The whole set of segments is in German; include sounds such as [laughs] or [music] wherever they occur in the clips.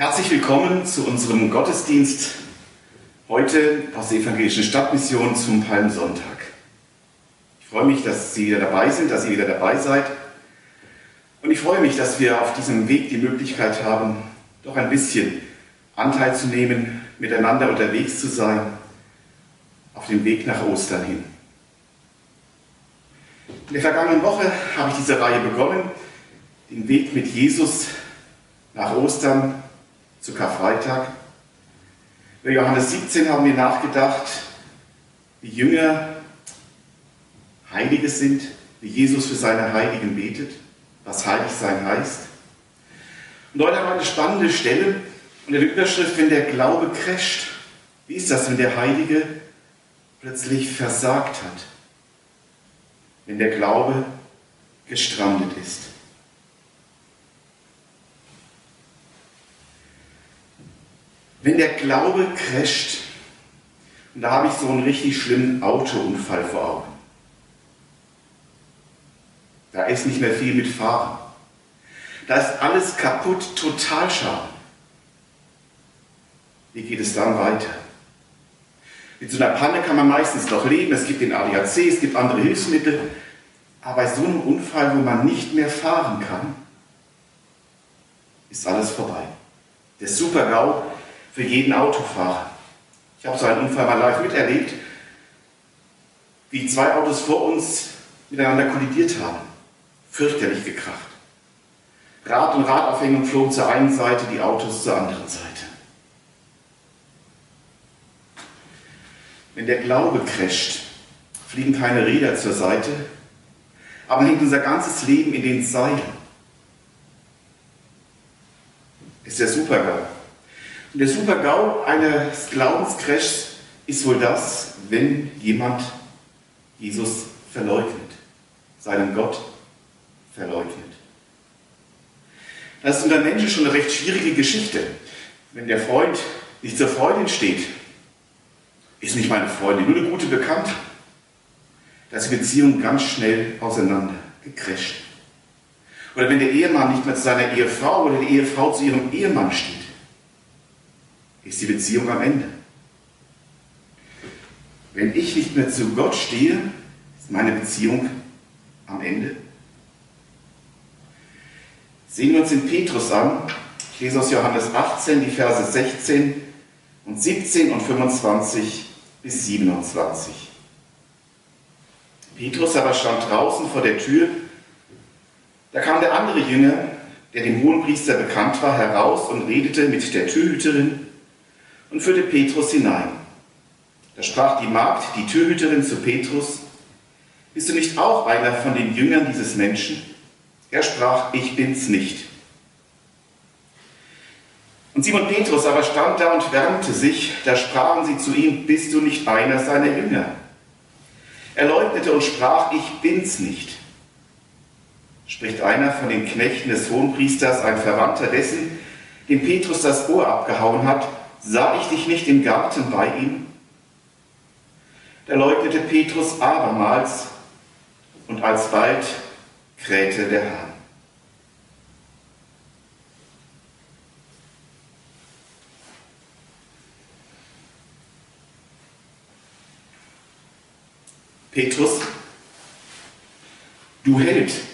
Herzlich willkommen zu unserem Gottesdienst heute aus der Evangelischen Stadtmission zum Palmsonntag. Ich freue mich, dass Sie wieder dabei sind, dass ihr wieder dabei seid. Und ich freue mich, dass wir auf diesem Weg die Möglichkeit haben, doch ein bisschen Anteil zu nehmen, miteinander unterwegs zu sein, auf dem Weg nach Ostern hin. In der vergangenen Woche habe ich diese Reihe begonnen, den Weg mit Jesus nach Ostern zu Karfreitag. Bei Johannes 17 haben wir nachgedacht, wie Jünger Heilige sind, wie Jesus für seine Heiligen betet, was heilig sein heißt. Und heute haben wir eine spannende Stelle unter der Überschrift, wenn der Glaube crasht. Wie ist das, wenn der Heilige plötzlich versagt hat? Wenn der Glaube gestrandet ist? Wenn der Glaube crasht, und da habe ich so einen richtig schlimmen Autounfall vor Augen. Da ist nicht mehr viel mit Fahren. Da ist alles kaputt, total schade. Wie geht es dann weiter? Mit so einer Panne kann man meistens noch leben. Es gibt den ADAC, es gibt andere Hilfsmittel. Aber bei so einem Unfall, wo man nicht mehr fahren kann, ist alles vorbei. Der Super-GAU für jeden Autofahrer. Ich habe so einen Unfall mal live miterlebt, wie zwei Autos vor uns miteinander kollidiert haben. Fürchterlich gekracht. Rad und Radaufhängung flogen zur einen Seite, die Autos zur anderen Seite. Wenn der Glaube crasht, fliegen keine Räder zur Seite, aber hängt unser ganzes Leben in den Seilen. Ist der Supergau. Der Super-GAU eines Glaubenscrashs ist wohl das, wenn jemand Jesus verleugnet, seinen Gott verleugnet. Das ist unter Menschen schon eine recht schwierige Geschichte. Wenn der Freund nicht zur Freundin steht, ist nicht meine Freundin, nur eine gute Bekannte. Da ist die Beziehung ganz schnell auseinander, gecrasht. Oder wenn der Ehemann nicht mehr zu seiner Ehefrau oder die Ehefrau zu ihrem Ehemann steht ist die Beziehung am Ende. Wenn ich nicht mehr zu Gott stehe, ist meine Beziehung am Ende. Sehen wir uns den Petrus an. Ich lese aus Johannes 18 die Verse 16 und 17 und 25 bis 27. Petrus aber stand draußen vor der Tür. Da kam der andere Jünger, der dem Hohenpriester bekannt war, heraus und redete mit der Türhüterin und führte Petrus hinein. Da sprach die Magd, die Türhüterin zu Petrus, bist du nicht auch einer von den Jüngern dieses Menschen? Er sprach, ich bin's nicht. Und Simon Petrus aber stand da und wärmte sich, da sprachen sie zu ihm, bist du nicht einer seiner Jünger? Er leugnete und sprach, ich bin's nicht. Spricht einer von den Knechten des Hohenpriesters, ein Verwandter dessen, dem Petrus das Ohr abgehauen hat, sah ich dich nicht im Garten bei ihm? Da leugnete Petrus abermals und alsbald krähte der Hahn. Petrus, du Held.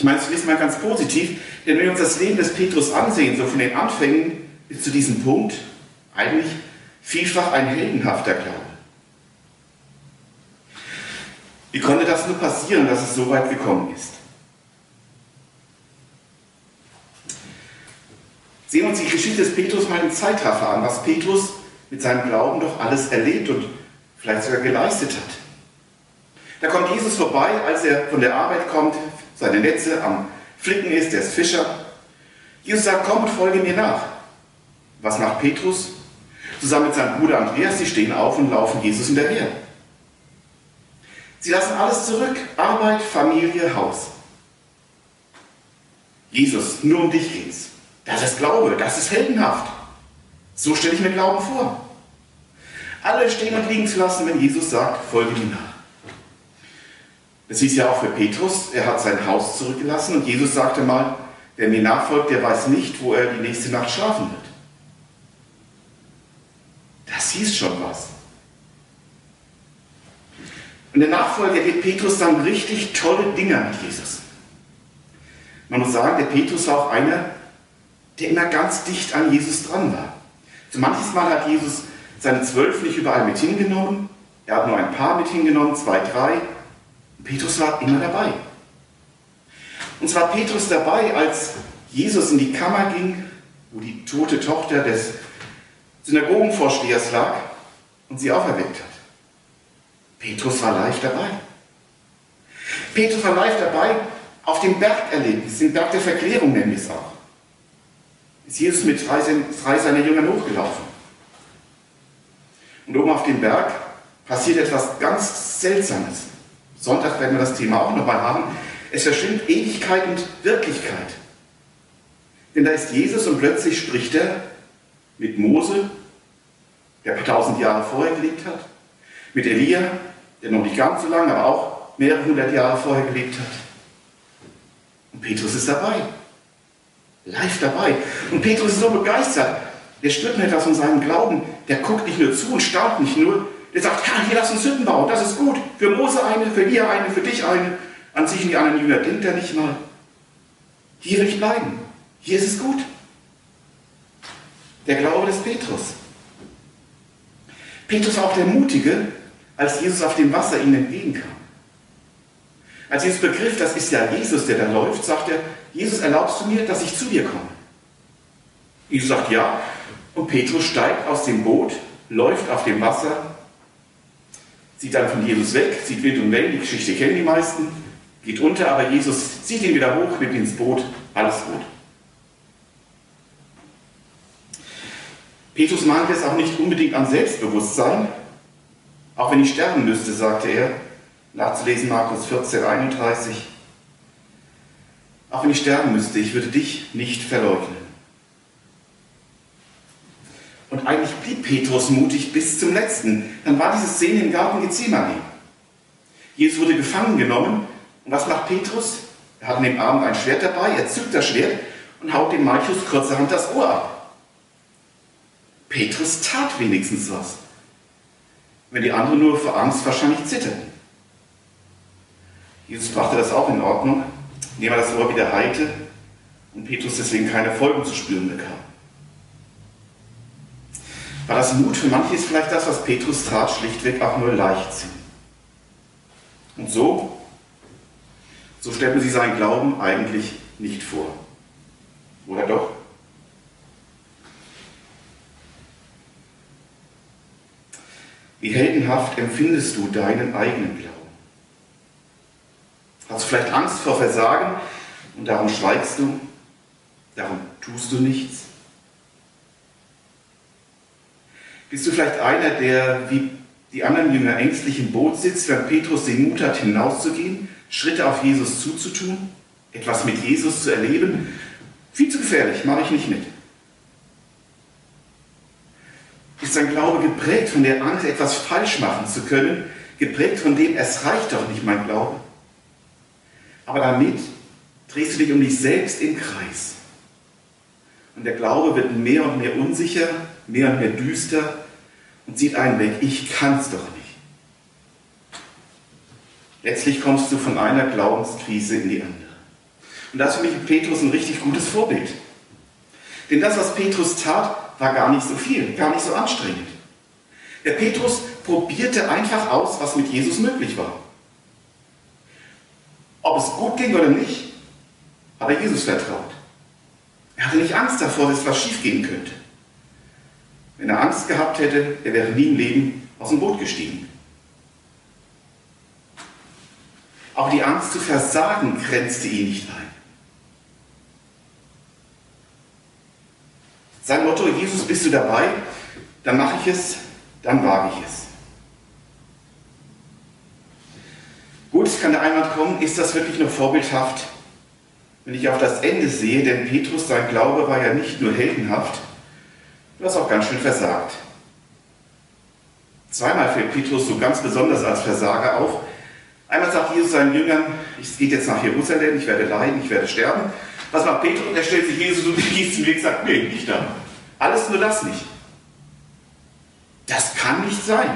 Ich meine, ist mal ganz positiv, denn wenn wir uns das Leben des Petrus ansehen, so von den Anfängen bis zu diesem Punkt, eigentlich vielfach ein heldenhafter Glaube. Wie konnte das nur passieren, dass es so weit gekommen ist? Sehen wir uns die Geschichte des Petrus mal im Zeitraffer an, was Petrus mit seinem Glauben doch alles erlebt und vielleicht sogar geleistet hat. Da kommt Jesus vorbei, als er von der Arbeit kommt, seine Netze am Flicken ist, der ist Fischer. Jesus sagt, komm und folge mir nach. Was macht Petrus? Zusammen mit seinem Bruder Andreas, sie stehen auf und laufen Jesus hinterher. Sie lassen alles zurück, Arbeit, Familie, Haus. Jesus, nur um dich geht's. Das ist Glaube, das ist heldenhaft. So stelle ich mir Glauben vor. Alle stehen und liegen zu lassen, wenn Jesus sagt, folge mir nach. Das hieß ja auch für Petrus, er hat sein Haus zurückgelassen und Jesus sagte mal, Wer mir nachfolgt, der weiß nicht, wo er die nächste Nacht schlafen wird. Das hieß schon was. Und der Nachfolger geht Petrus dann richtig tolle Dinge mit Jesus. Man muss sagen, der Petrus war auch einer, der immer ganz dicht an Jesus dran war. So manches Mal hat Jesus seine zwölf nicht überall mit hingenommen. Er hat nur ein paar mit hingenommen, zwei, drei. Petrus war immer dabei. Und zwar Petrus dabei, als Jesus in die Kammer ging, wo die tote Tochter des Synagogenvorstehers lag und sie auferweckt hat. Petrus war live dabei. Petrus war live dabei auf dem Bergerlebnis, dem Berg der Verklärung nennen wir es auch. Ist Jesus mit drei, drei seiner Jüngern hochgelaufen. Und oben auf dem Berg passiert etwas ganz Seltsames. Sonntag werden wir das Thema auch nochmal haben. Es verschwimmt Ewigkeit und Wirklichkeit. Denn da ist Jesus und plötzlich spricht er mit Mose, der paar tausend Jahre vorher gelebt hat, mit Elia, der noch nicht ganz so lange, aber auch mehrere hundert Jahre vorher gelebt hat. Und Petrus ist dabei, live dabei. Und Petrus ist so begeistert, der spürt mir etwas von seinem Glauben, der guckt nicht nur zu und staunt nicht nur, der sagt, ja, hier lass uns Hütten bauen, das ist gut. Für Mose eine, für Elia eine, für dich eine. An sich und die anderen Jünger denkt er nicht mal. Hier will ich bleiben. Hier ist es gut. Der Glaube des Petrus. Petrus war auch der Mutige, als Jesus auf dem Wasser ihm entgegenkam. Als Jesus begriff, das ist ja Jesus, der da läuft, sagt er, Jesus, erlaubst du mir, dass ich zu dir komme? Jesus sagt ja. Und Petrus steigt aus dem Boot, läuft auf dem Wasser, sieht dann von Jesus weg, sieht Wind und Wellen, die Geschichte kennen die meisten, geht unter, aber Jesus zieht ihn wieder hoch, nimmt ihn ins Boot, alles gut. Petrus mangelt es auch nicht unbedingt an Selbstbewusstsein. Auch wenn ich sterben müsste, sagte er, nachzulesen Markus 14, 31. Auch wenn ich sterben müsste, ich würde dich nicht verleugnen. Und eigentlich blieb Petrus mutig bis zum letzten. Dann war diese Szene im Garten Gethsemane. Jesus wurde gefangen genommen. Und was macht Petrus? Er hat an dem Abend ein Schwert dabei, er zückt das Schwert und haut dem Malchus kurzerhand das Ohr ab. Petrus tat wenigstens was. Wenn die anderen nur vor Angst wahrscheinlich zitterten. Jesus brachte das auch in Ordnung, indem er das Ohr wieder heilte und Petrus deswegen keine Folgen zu spüren bekam. War das Mut für manche ist vielleicht das, was Petrus tat, schlichtweg auch nur Leichtsinn. Und so, so stellt man sich seinen Glauben eigentlich nicht vor. Oder doch? Wie heldenhaft empfindest du deinen eigenen Glauben? Hast du vielleicht Angst vor Versagen und darum schweigst du? Darum tust du nichts? Bist du vielleicht einer, der wie die anderen Jünger ängstlich im Boot sitzt, wenn Petrus den Mut hat, hinauszugehen, Schritte auf Jesus zuzutun, etwas mit Jesus zu erleben? Viel zu gefährlich, mache ich nicht mit. Ist sein Glaube geprägt von der Angst, etwas falsch machen zu können, geprägt von dem, es reicht doch nicht mein Glaube? Aber damit drehst du dich um dich selbst im Kreis. Und der Glaube wird mehr und mehr unsicher, mehr und mehr düster und sieht einen weg, ich kann es doch nicht. Letztlich kommst du von einer Glaubenskrise in die andere. Und das ist für mich Petrus ein richtig gutes Vorbild. Denn das, was Petrus tat, war gar nicht so viel, gar nicht so anstrengend. Der Petrus probierte einfach aus, was mit Jesus möglich war. Ob es gut ging oder nicht, hat er Jesus vertraut. Er hatte nicht Angst davor, dass etwas schiefgehen könnte. Wenn er Angst gehabt hätte, er wäre nie im Leben aus dem Boot gestiegen. Auch die Angst zu versagen grenzte ihn nicht ein. Sein Motto, Jesus, bist du dabei? Dann mache ich es, dann wage ich es. Gut, es kann der Einwand kommen, ist das wirklich noch vorbildhaft, wenn ich auf das Ende sehe, denn Petrus, sein Glaube war ja nicht nur heldenhaft, du hast auch ganz schön versagt. Zweimal fällt Petrus so ganz besonders als Versager auf. Einmal sagt Jesus seinen Jüngern, es geht jetzt nach Jerusalem, ich werde leiden, ich werde sterben. Was macht Petrus? Er stellt sich Jesus und [laughs] gießt den Weg und sagt, nee, nicht da. Alles nur das nicht. Das kann nicht sein.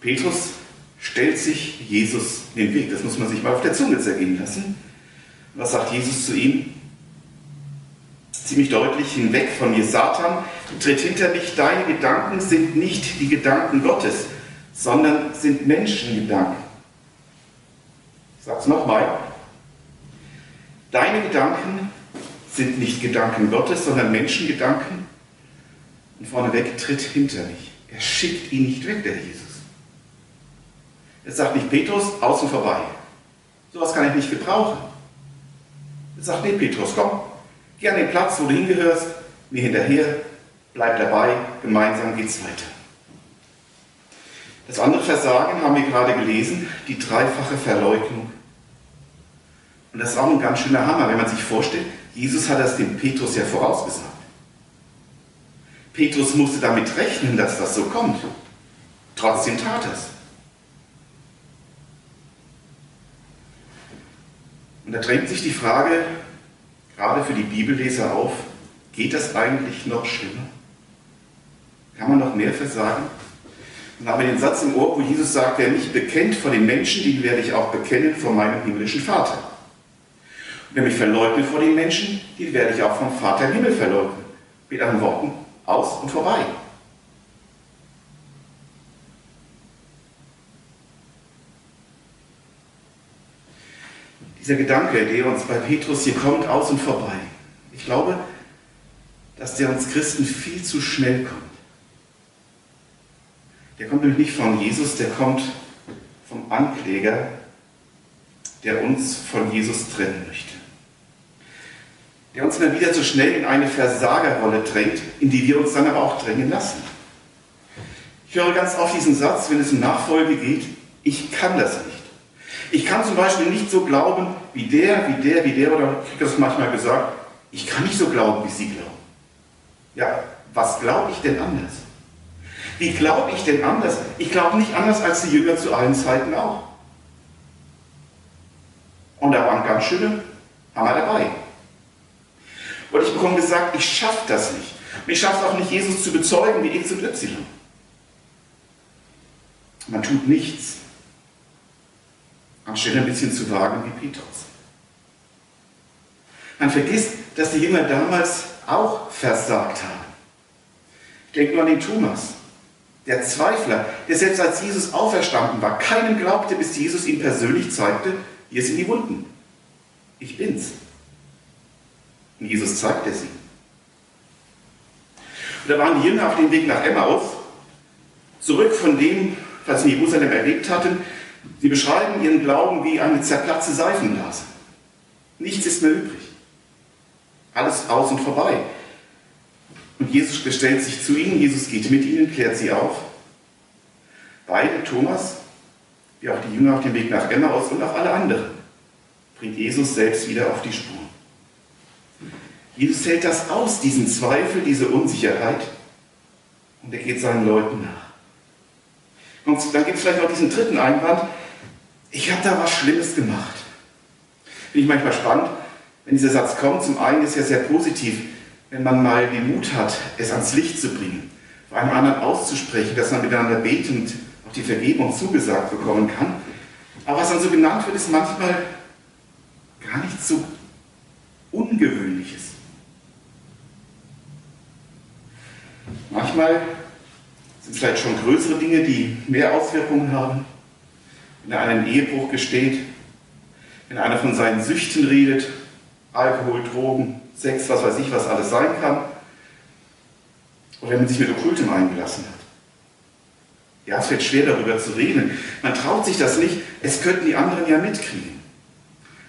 Petrus stellt sich Jesus den Weg. Das muss man sich mal auf der Zunge zergehen lassen. Was sagt Jesus zu ihm? Ziemlich deutlich hinweg von mir, Satan, tritt hinter mich, deine Gedanken sind nicht die Gedanken Gottes, sondern sind Menschengedanken. Ich sage es nochmal. Deine Gedanken sind nicht Gedanken Gottes, sondern Menschengedanken. Und vorneweg tritt hinter mich. Er schickt ihn nicht weg, der Jesus. Er sagt nicht, Petrus, außen vorbei. Sowas kann ich nicht gebrauchen. Er sagt, nee, Petrus, komm, geh an den Platz, wo du hingehörst, mir hinterher, bleib dabei, gemeinsam geht's weiter. Das andere Versagen haben wir gerade gelesen, die dreifache Verleugnung. Und das war ein ganz schöner Hammer, wenn man sich vorstellt, Jesus hat das dem Petrus ja vorausgesagt. Petrus musste damit rechnen, dass das so kommt. Trotzdem tat es. Und da drängt sich die Frage, gerade für die Bibelleser auf, geht das eigentlich noch schlimmer? Kann man noch mehr versagen? Dann haben wir den Satz im Ohr, wo Jesus sagt, wer mich bekennt vor den Menschen, den werde ich auch bekennen vor meinem himmlischen Vater. Und wer mich verleugnet vor den Menschen, den werde ich auch vom Vater im Himmel verleugnen. Mit anderen Worten, aus und vorbei. Dieser Gedanke, der uns bei Petrus hier kommt, aus und vorbei. Ich glaube, dass der uns Christen viel zu schnell kommt. Der kommt nämlich nicht von Jesus, der kommt vom Ankläger, der uns von Jesus trennen möchte. Der uns immer wieder so schnell in eine Versagerrolle drängt, in die wir uns dann aber auch drängen lassen. Ich höre ganz oft diesen Satz, wenn es um Nachfolge geht, ich kann das nicht. Ich kann zum Beispiel nicht so glauben wie der, wie der, wie der, oder ich kriege das manchmal gesagt, ich kann nicht so glauben, wie Sie glauben. Ja, was glaube ich denn anders? Wie glaube ich denn anders? Ich glaube nicht anders als die Jünger zu allen Zeiten auch. Und da waren ganz schöne Hammer dabei. Und ich bekomme gesagt, ich schaffe das nicht. Und ich schaffe es auch nicht, Jesus zu bezeugen wie X und Y. Man tut nichts, anstelle ein bisschen zu wagen wie Petrus. Man vergisst, dass die Jünger damals auch versagt haben. Ich denke nur an den Thomas, der Zweifler, der selbst als Jesus auferstanden war, keinem glaubte, bis Jesus ihm persönlich zeigte, hier sind die Wunden. Ich bin's. Und Jesus zeigte sie. Und da waren die Jünger auf dem Weg nach Emmaus, zurück von dem, was sie in Jerusalem erlebt hatten, Sie beschreiben ihren Glauben wie eine zerplatzte Seifenblase. Nichts ist mehr übrig. Alles aus und vorbei. Und Jesus bestellt sich zu ihnen, Jesus geht mit ihnen, klärt sie auf. Beide, Thomas, wie auch die Jünger auf dem Weg nach Emmaus und auch alle anderen, bringt Jesus selbst wieder auf die Spur. Jesus hält das aus, diesen Zweifel, diese Unsicherheit, und er geht seinen Leuten nach. Und dann gibt es vielleicht noch diesen dritten Einwand, ich habe da was Schlimmes gemacht. Finde ich manchmal spannend, wenn dieser Satz kommt. Zum einen ist er sehr positiv, wenn man mal den Mut hat, es ans Licht zu bringen, vor einem anderen auszusprechen, dass man miteinander betend auch die Vergebung zugesagt bekommen kann. Aber was dann so genannt wird, ist manchmal gar nicht so Ungewöhnliches. Manchmal sind vielleicht schon größere Dinge, die mehr Auswirkungen haben. Wenn er einen Ehebruch gesteht, wenn einer von seinen Süchten redet, Alkohol, Drogen, Sex, was weiß ich, was alles sein kann, oder wenn man sich mit Okkultem eingelassen hat. Ja, es wird schwer darüber zu reden. Man traut sich das nicht, es könnten die anderen ja mitkriegen.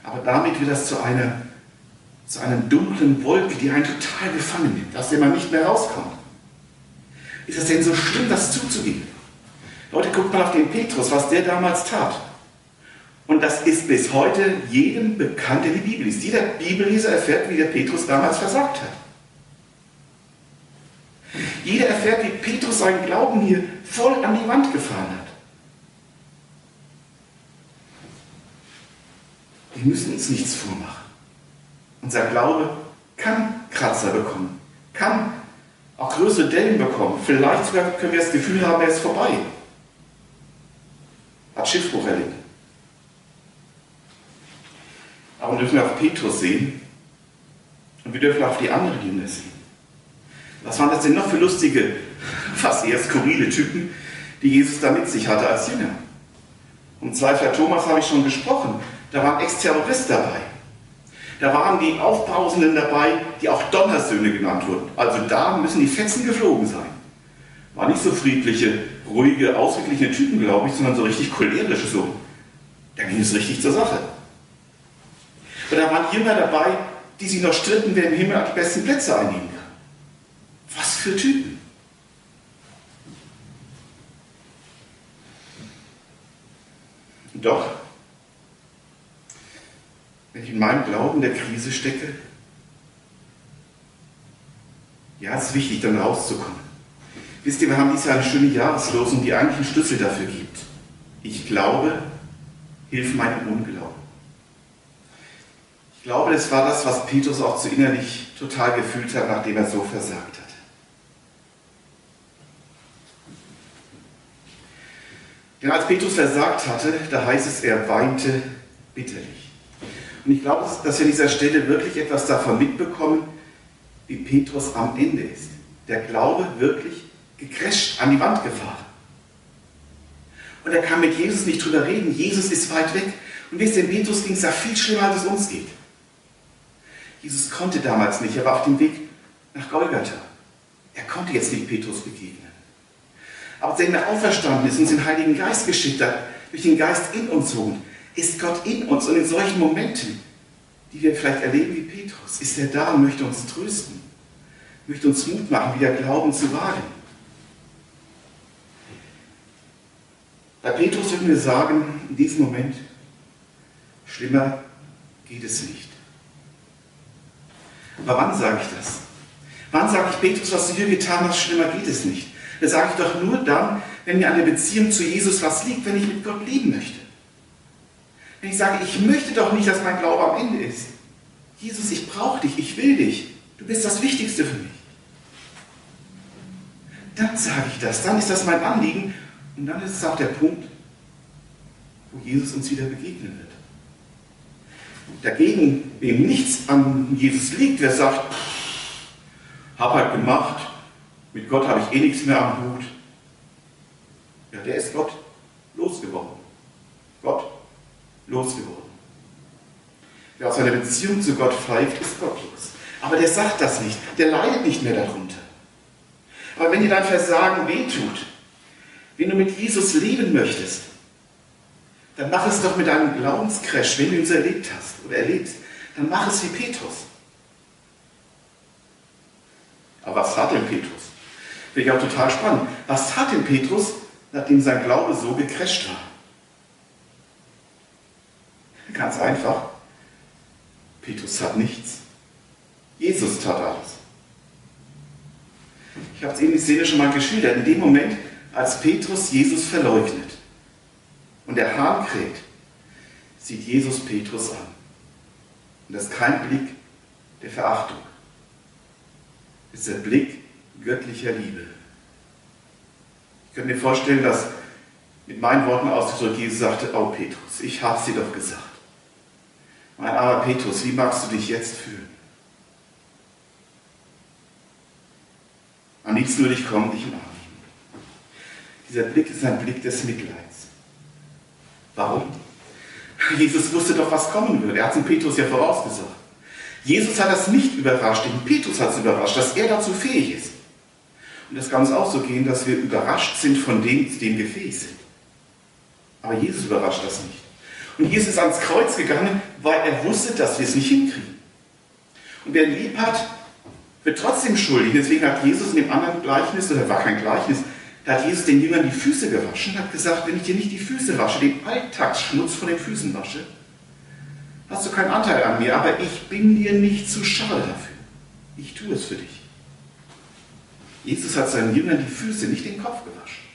Aber damit wird das zu einer, zu einer dunklen Wolke, die einen total gefangen nimmt, aus der man nicht mehr rauskommt. Ist es denn so schlimm, das zuzugeben? Leute, guckt mal auf den Petrus, was der damals tat. Und das ist bis heute jedem bekannt, der die Bibel liest. Jeder Bibelleser erfährt, wie der Petrus damals versagt hat. Jeder erfährt, wie Petrus seinen Glauben hier voll an die Wand gefahren hat. Wir müssen uns nichts vormachen. Unser Glaube kann Kratzer bekommen, kann auch größere Dellen bekommen. Vielleicht sogar können wir das Gefühl haben, er ist vorbei. Hat Schiffbruch erlebt. Aber wir dürfen auf Petrus sehen und wir dürfen auf die anderen Jünger sehen. Was waren das denn noch für lustige, fast eher skurrile Typen, die Jesus da mit sich hatte als Jünger? Um Zweifler Thomas habe ich schon gesprochen. Da waren Ex-Terroristen dabei. Da waren die Aufbrausenden dabei, die auch Donnersöhne genannt wurden. Also da müssen die Fetzen geflogen sein. War nicht so friedliche, ruhige, ausgeglichene Typen, glaube ich, sondern so richtig cholerische so. Da ging es richtig zur Sache. Und da waren Jünger dabei, die sich noch stritten, wer im Himmel die besten Plätze einnehmen kann. Was für Typen. Doch, wenn ich in meinem Glauben der Krise stecke, ja, es ist wichtig, dann rauszukommen. Wisst ihr, wir haben dieses Jahr eine schöne Jahreslosung, die eigentlich einen Schlüssel dafür gibt. Ich glaube, hilf meinem Unglauben. Ich glaube, das war das, was Petrus auch zu innerlich total gefühlt hat, nachdem er so versagt hat. Denn als Petrus versagt hatte, da heißt es, er weinte bitterlich. Und ich glaube, dass wir an dieser Stelle wirklich etwas davon mitbekommen, wie Petrus am Ende ist. Der Glaube wirklich gecrasht, an die Wand gefahren. Und er kann mit Jesus nicht drüber reden. Jesus ist weit weg. Und wisst ihr, Petrus ging es da viel schlimmer, als es uns geht. Jesus konnte damals nicht. Er war auf dem Weg nach Golgatha. Er konnte jetzt nicht Petrus begegnen. Aber seitdem er auferstanden ist und den Heiligen Geist geschickt hat, durch den Geist in uns wohnt, ist Gott in uns. Und in solchen Momenten, die wir vielleicht erleben wie Petrus, ist er da und möchte uns trösten, möchte uns Mut machen, wieder Glauben zu wagen. Bei Petrus würden wir sagen, in diesem Moment, schlimmer geht es nicht. Aber wann sage ich das? Wann sage ich, Petrus, was du hier getan hast, schlimmer geht es nicht? Das sage ich doch nur dann, wenn mir an der Beziehung zu Jesus was liegt, wenn ich mit Gott leben möchte. Wenn ich sage, ich möchte doch nicht, dass mein Glaube am Ende ist. Jesus, ich brauche dich, ich will dich. Du bist das Wichtigste für mich. Dann sage ich das, dann ist das mein Anliegen und dann ist es auch der Punkt, wo Jesus uns wieder begegnen wird. Dagegen, wem nichts an Jesus liegt, wer sagt, hab halt gemacht, mit Gott habe ich eh nichts mehr am Hut, ja, der ist Gott losgeworden. Gott losgeworden. Wer aus seiner Beziehung zu Gott pfeift, ist gottlos. Aber der sagt das nicht, der leidet nicht mehr darunter. Aber wenn dir dein Versagen wehtut, wenn du mit Jesus leben möchtest, dann mach es doch mit deinem Glaubenscrash, wenn du ihn so erlebt hast oder erlebst, dann mach es wie Petrus. Aber was hat denn Petrus? Finde ich auch total spannend. Was hat denn Petrus, nachdem sein Glaube so gecrasht war? Ganz einfach. Petrus hat nichts. Jesus tat alles. Ich habe es eben die Szene schon mal geschildert. In dem Moment, als Petrus Jesus verleugnet, und der Hahn kräht, sieht Jesus Petrus an. Und das ist kein Blick der Verachtung. Es ist der Blick göttlicher Liebe. Ich könnte mir vorstellen, dass mit meinen Worten ausgedrückt Jesus sagte, oh Petrus, ich habe sie doch gesagt. Mein armer Petrus, wie magst du dich jetzt fühlen? Am liebsten würde ich kommen, dich umarmen. Dieser Blick ist ein Blick des Mitleids. Warum? Jesus wusste doch, was kommen würde. Er hat es Petrus ja vorausgesagt. Jesus hat das nicht überrascht, denn Petrus hat es überrascht, dass er dazu fähig ist. Und das kann uns auch so gehen, dass wir überrascht sind von dem, zu dem wir fähig sind. Aber Jesus überrascht das nicht. Und Jesus ist ans Kreuz gegangen, weil er wusste, dass wir es nicht hinkriegen. Und wer lieb hat, wird trotzdem schuldig. Deswegen hat Jesus in dem anderen Gleichnis, oder war kein Gleichnis, da hat Jesus den Jüngern die Füße gewaschen, hat gesagt, wenn ich dir nicht die Füße wasche, den Alltagsschmutz von den Füßen wasche, hast du keinen Anteil an mir, aber ich bin dir nicht zu schade dafür. Ich tue es für dich. Jesus hat seinen Jüngern die Füße, nicht den Kopf gewaschen.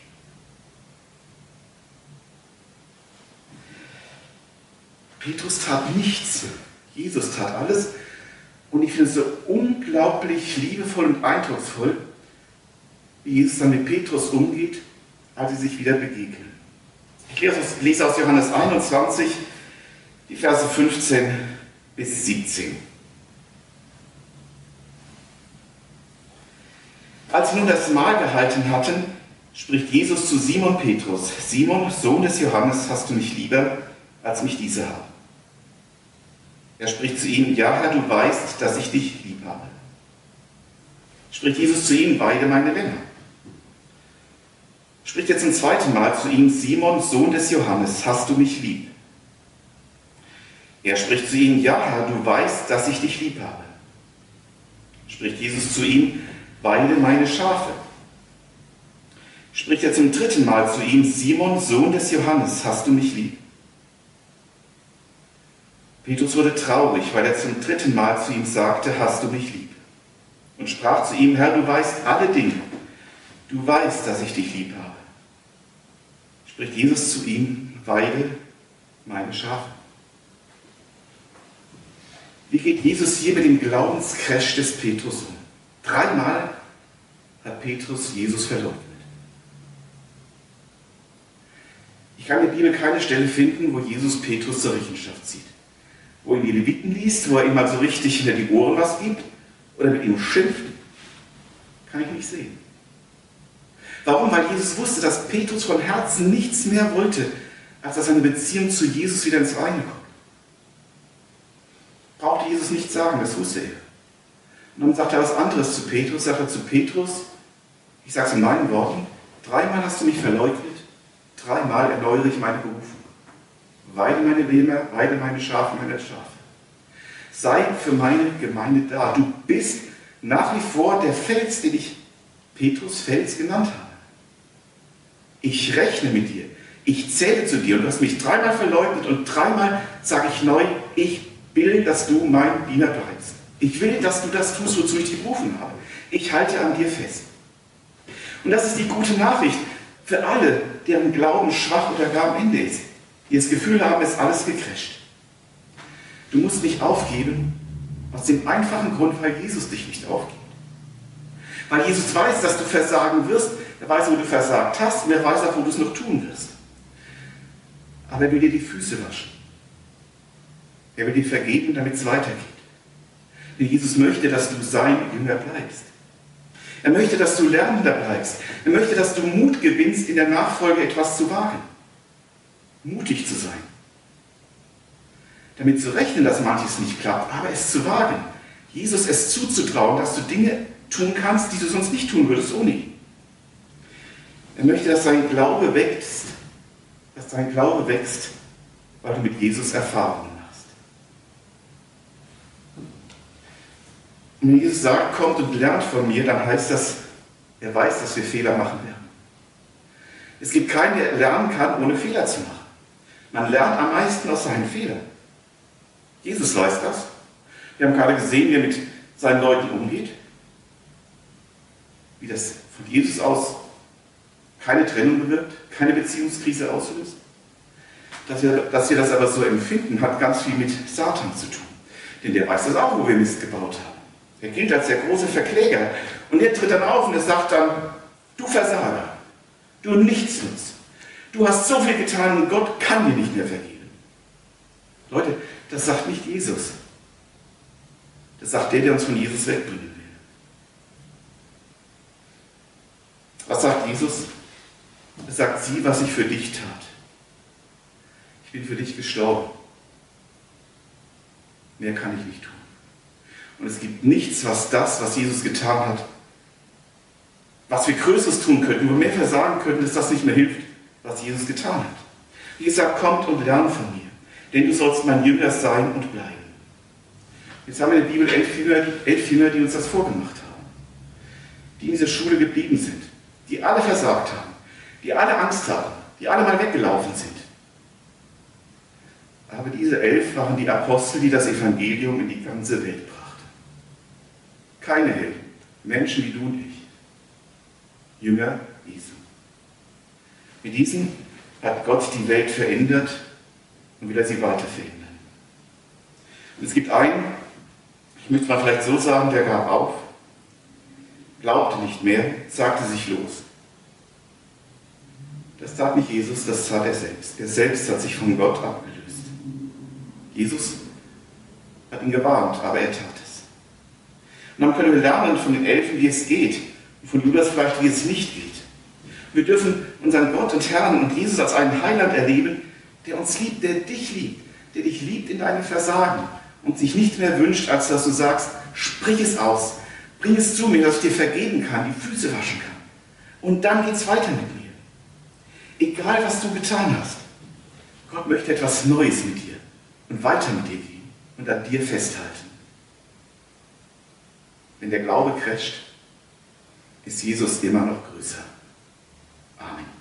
Petrus tat nichts. Jesus tat alles. Und ich finde es so unglaublich liebevoll und eindrucksvoll, wie Jesus dann mit Petrus umgeht, als sie sich wieder begegnen. Ich lese aus Johannes 21, die Verse 15 bis 17. Als sie nun das Mahl gehalten hatten, spricht Jesus zu Simon Petrus, Simon, Sohn des Johannes, hast du mich lieber, als mich diese haben? Er spricht zu ihm, ja Herr, du weißt, dass ich dich lieb habe. Spricht Jesus zu ihm, weide meine Lämmer. Spricht er zum zweiten Mal zu ihm, Simon, Sohn des Johannes, hast du mich lieb? Er spricht zu ihm, ja Herr, du weißt, dass ich dich lieb habe. Spricht Jesus zu ihm, weide meine Schafe. Spricht er zum dritten Mal zu ihm, Simon, Sohn des Johannes, hast du mich lieb? Petrus wurde traurig, weil er zum dritten Mal zu ihm sagte, hast du mich lieb? Und sprach zu ihm, Herr, du weißt alle Dinge. Du weißt, dass ich dich lieb habe. Spricht Jesus zu ihm, weide meine Schafe. Wie geht Jesus hier mit dem Glaubenscrash des Petrus um? Dreimal hat Petrus Jesus verleugnet. Ich kann in der Bibel keine Stelle finden, wo Jesus Petrus zur Rechenschaft zieht wo ihm die Leviten liest, wo er ihm mal so richtig hinter die Ohren was gibt oder mit ihm schimpft, kann ich nicht sehen. Warum? Weil Jesus wusste, dass Petrus von Herzen nichts mehr wollte, als dass seine Beziehung zu Jesus wieder ins Reine kommt. Brauchte Jesus nicht sagen, das wusste er. Und dann sagt er was anderes zu Petrus, sagt er zu Petrus, ich sage es in meinen Worten, dreimal hast du mich verleugnet, dreimal erneuere ich meine Berufung weide meine Lämmer, weide meine Schafe, meine Schafe. Sei für meine Gemeinde da. Du bist nach wie vor der Fels, den ich Petrus Fels genannt habe. Ich rechne mit dir. Ich zähle zu dir und du hast mich dreimal verleugnet und dreimal sage ich neu, ich will, dass du mein Diener bleibst. Ich will, dass du das tust, wozu ich dich berufen habe. Ich halte an dir fest. Und das ist die gute Nachricht für alle, deren Glauben schwach oder gar am Ende ist die das Gefühl haben, es ist alles gecrasht. Du musst nicht aufgeben, aus dem einfachen Grund, weil Jesus dich nicht aufgibt. Weil Jesus weiß, dass du versagen wirst, er weiß, wo du versagt hast und er weiß auch, wo du es noch tun wirst. Aber er will dir die Füße waschen. Er will dir vergeben, damit es weitergeht. Denn Jesus möchte, dass du sein Jünger bleibst. Er möchte, dass du Lernender bleibst. Er möchte, dass du Mut gewinnst, in der Nachfolge etwas zu wagen mutig zu sein. Damit zu rechnen, dass manches nicht klappt, aber es zu wagen. Jesus es zuzutrauen, dass du Dinge tun kannst, die du sonst nicht tun würdest ohne ihn. Er möchte, dass dein Glaube wächst, dass dein Glaube wächst, weil du mit Jesus Erfahrungen machst. Und wenn Jesus sagt, kommt und lernt von mir, dann heißt das, er weiß, dass wir Fehler machen werden. Es gibt keinen, der lernen kann, ohne Fehler zu machen. Man lernt am meisten aus seinen Fehlern. Jesus weiß das. Wir haben gerade gesehen, wie er mit seinen Leuten umgeht. Wie das von Jesus aus keine Trennung bewirkt, keine Beziehungskrise auslöst. Dass wir, dass wir das aber so empfinden, hat ganz viel mit Satan zu tun. Denn der weiß das auch, wo wir Mist gebaut haben. Er gilt als der große Verkläger. Und er tritt dann auf und er sagt dann, du Versager, du Nichtsnutz, Du hast so viel getan und Gott kann dir nicht mehr vergeben. Leute, das sagt nicht Jesus. Das sagt der, der uns von Jesus wegbringen will. Was sagt Jesus? Er sagt, sieh, was ich für dich tat. Ich bin für dich gestorben. Mehr kann ich nicht tun. Und es gibt nichts, was das, was Jesus getan hat, was wir Größeres tun könnten, wo wir mehr versagen könnten, dass das nicht mehr hilft was Jesus getan hat. Wie gesagt, kommt und lernt von mir, denn du sollst mein Jünger sein und bleiben. Jetzt haben wir in der Bibel elf Jünger, elf Jünger, die uns das vorgemacht haben, die in dieser Schule geblieben sind, die alle versagt haben, die alle Angst hatten, die alle mal weggelaufen sind. Aber diese elf waren die Apostel, die das Evangelium in die ganze Welt brachten. Keine Helden, Menschen wie du und ich, Jünger Jesu. Mit diesen hat Gott die Welt verändert und will er sie weiter verändern. Und es gibt einen, ich möchte mal vielleicht so sagen, der gab auf, glaubte nicht mehr, sagte sich los. Das tat nicht Jesus, das tat er selbst. Er selbst hat sich von Gott abgelöst. Jesus hat ihn gewarnt, aber er tat es. Und dann können wir lernen von den Elfen, wie es geht. Und von Judas vielleicht, wie es nicht geht. Wir dürfen unseren Gott und Herrn und Jesus als einen Heiland erleben, der uns liebt, der dich liebt, der dich liebt in deinem Versagen und sich nicht mehr wünscht, als dass du sagst, sprich es aus, bring es zu mir, dass ich dir vergeben kann, die Füße waschen kann. Und dann geht es weiter mit mir. Egal, was du getan hast, Gott möchte etwas Neues mit dir und weiter mit dir gehen und an dir festhalten. Wenn der Glaube crasht, ist Jesus immer noch größer. Amen.